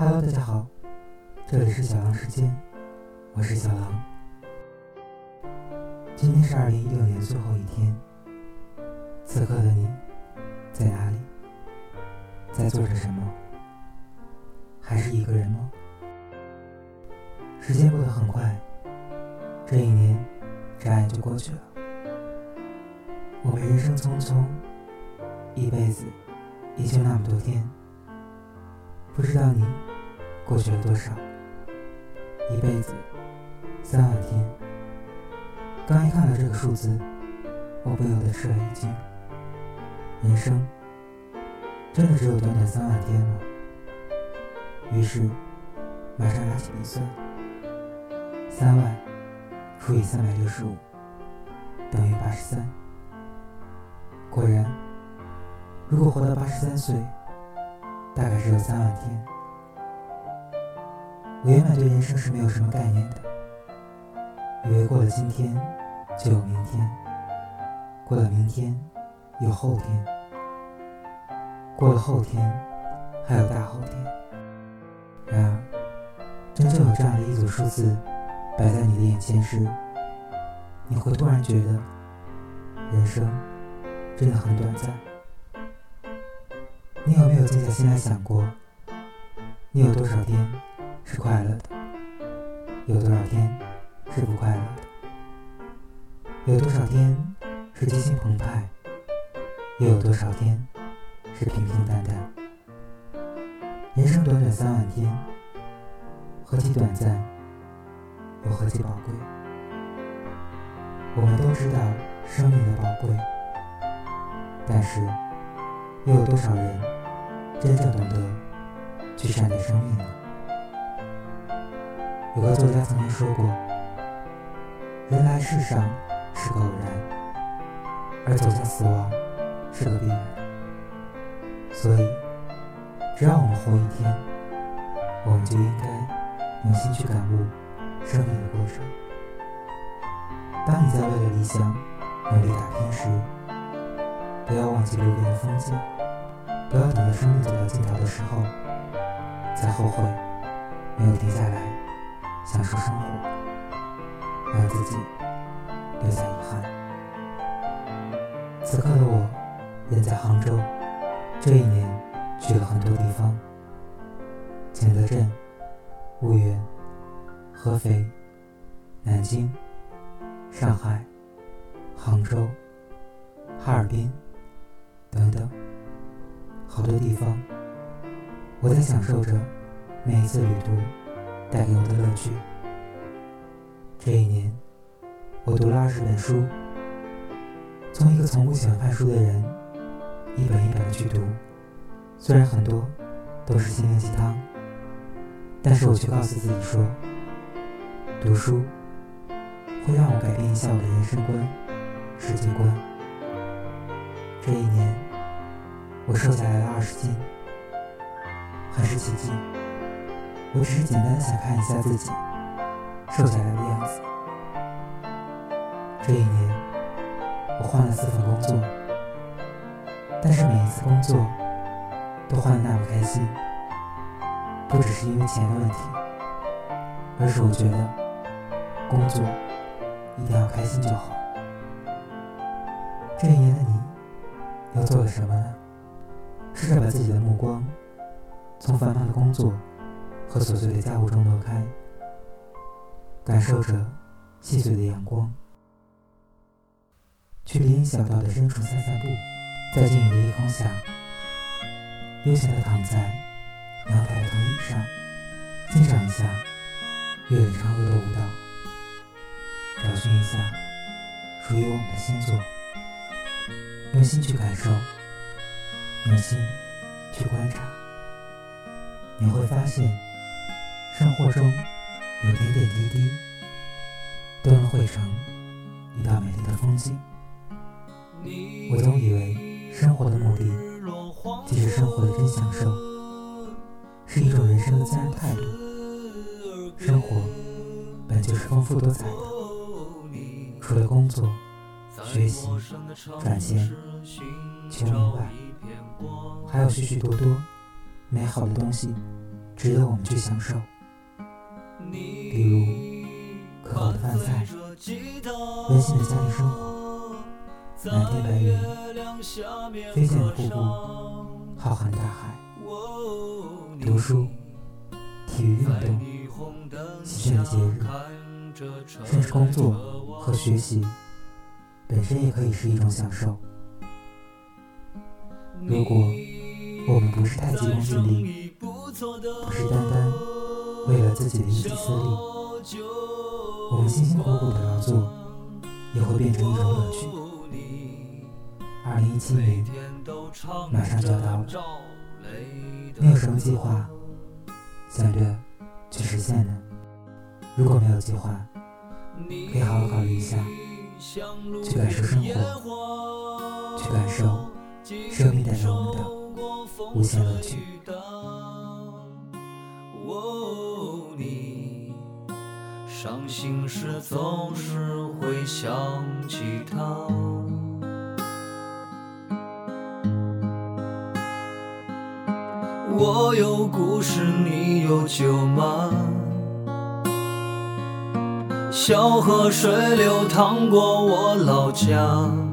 Hello，大家好，这里是小狼时间，我是小狼。今天是二零一六年最后一天，此刻的你在哪里？在做着什么？还是一个人吗？时间过得很快，这一年眨眼就过去了。我们人生匆匆，一辈子也就那么多天。不知道你过去了多少？一辈子三万天。刚一看到这个数字，我不由得吃了一惊。人生真的只有短短三万天吗？于是马上拿起笔算，三万除以三百六十五等于八十三。果然，如果活到八十三岁，大概只有三万天。我原本对人生是没有什么概念的，以为过了今天就有明天，过了明天有后天，过了后天还有大后天。然而，真正有这样的一组数字摆在你的眼前时，你会突然觉得，人生。真的很短暂。你有没有静下心来想过，你有多少天是快乐的，有多少天是不快乐的？有多少天是激情澎湃，又有多少天是平平淡淡？人生短短三万天，何其短暂，又何其宝贵？我们都知道生命的宝贵。但是，又有多少人真正懂得去善待生命了？有个作家曾经说过：“人来世上是个偶然，而走向死亡是个必然。”所以，只要我们活一天，我们就应该用心去感悟生命的过程。当你在为了理想努力打拼时，不要忘记路边的风景，不要等到生命走到尽头的时候再后悔没有停下来享受生活，让自己留下遗憾。此刻的我人在杭州，这一年去了很多地方：景德镇、婺源、合肥、南京、上海、杭州、哈尔滨。等等，好多地方，我在享受着每一次旅途带给我的乐趣。这一年，我读了二十本书，从一个从不喜欢看书的人，一本一本的去读。虽然很多都是心灵鸡汤，但是我却告诉自己说，读书会让我改变一下我的人生观、世界观。这一年，我瘦下来了二十斤，很是奇迹。我只是简单的想看一下自己瘦下来的样子。这一年，我换了四份工作，但是每一次工作都换的那么开心，不只是因为钱的问题，而是我觉得工作一定要开心就好。这一年的你。又做了什么呢？试着把自己的目光从繁忙的工作和琐碎的家务中挪开，感受着细碎的阳光，去林荫小道的深处散散步，在静谧的夜空下，悠闲地躺在阳台的藤椅上，欣赏一下月里嫦娥的舞蹈，找寻一下属于我们的星座。用心去感受，用心去观察，你会发现，生活中有点点滴滴，都能汇成一道美丽的风景。我总以为，生活的目的，即是生活的真享受，是一种人生的自然态度。生活本就是丰富多彩的，除了工作。学习、赚钱、求名外，还有许许多多美好的东西值得我们去享受。比如可口的饭菜、温馨的家庭生活、蓝天白云、飞溅的瀑布、浩瀚大海。读书、体育运动、喜庆的节日，甚至工作和学习，本身也可以是一种享受。如果我们不是太急功近利，不是单单为了自己的一己私利，我们辛辛苦苦的劳作也会变成一种乐趣。二零一七年马上就要到了，你有什么计划想着去实现呢？如果没有计划，可以好好考虑一下，去感受生活，去感受。生命带给我们的无限乐趣。你伤心时总是会想起他。我有故事，你有酒吗？小河水流淌过我老家。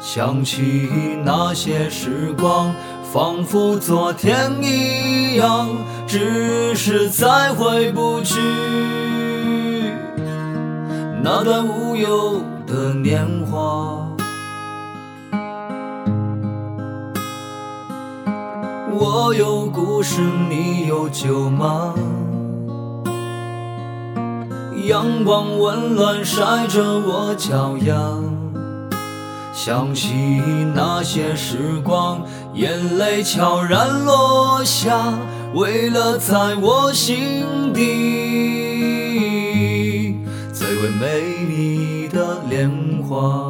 想起那些时光，仿佛昨天一样，只是再回不去那段无忧的年华。我有故事，你有酒吗？阳光温暖晒着我脚丫。想起那些时光，眼泪悄然落下，为了在我心底最为美丽的莲花。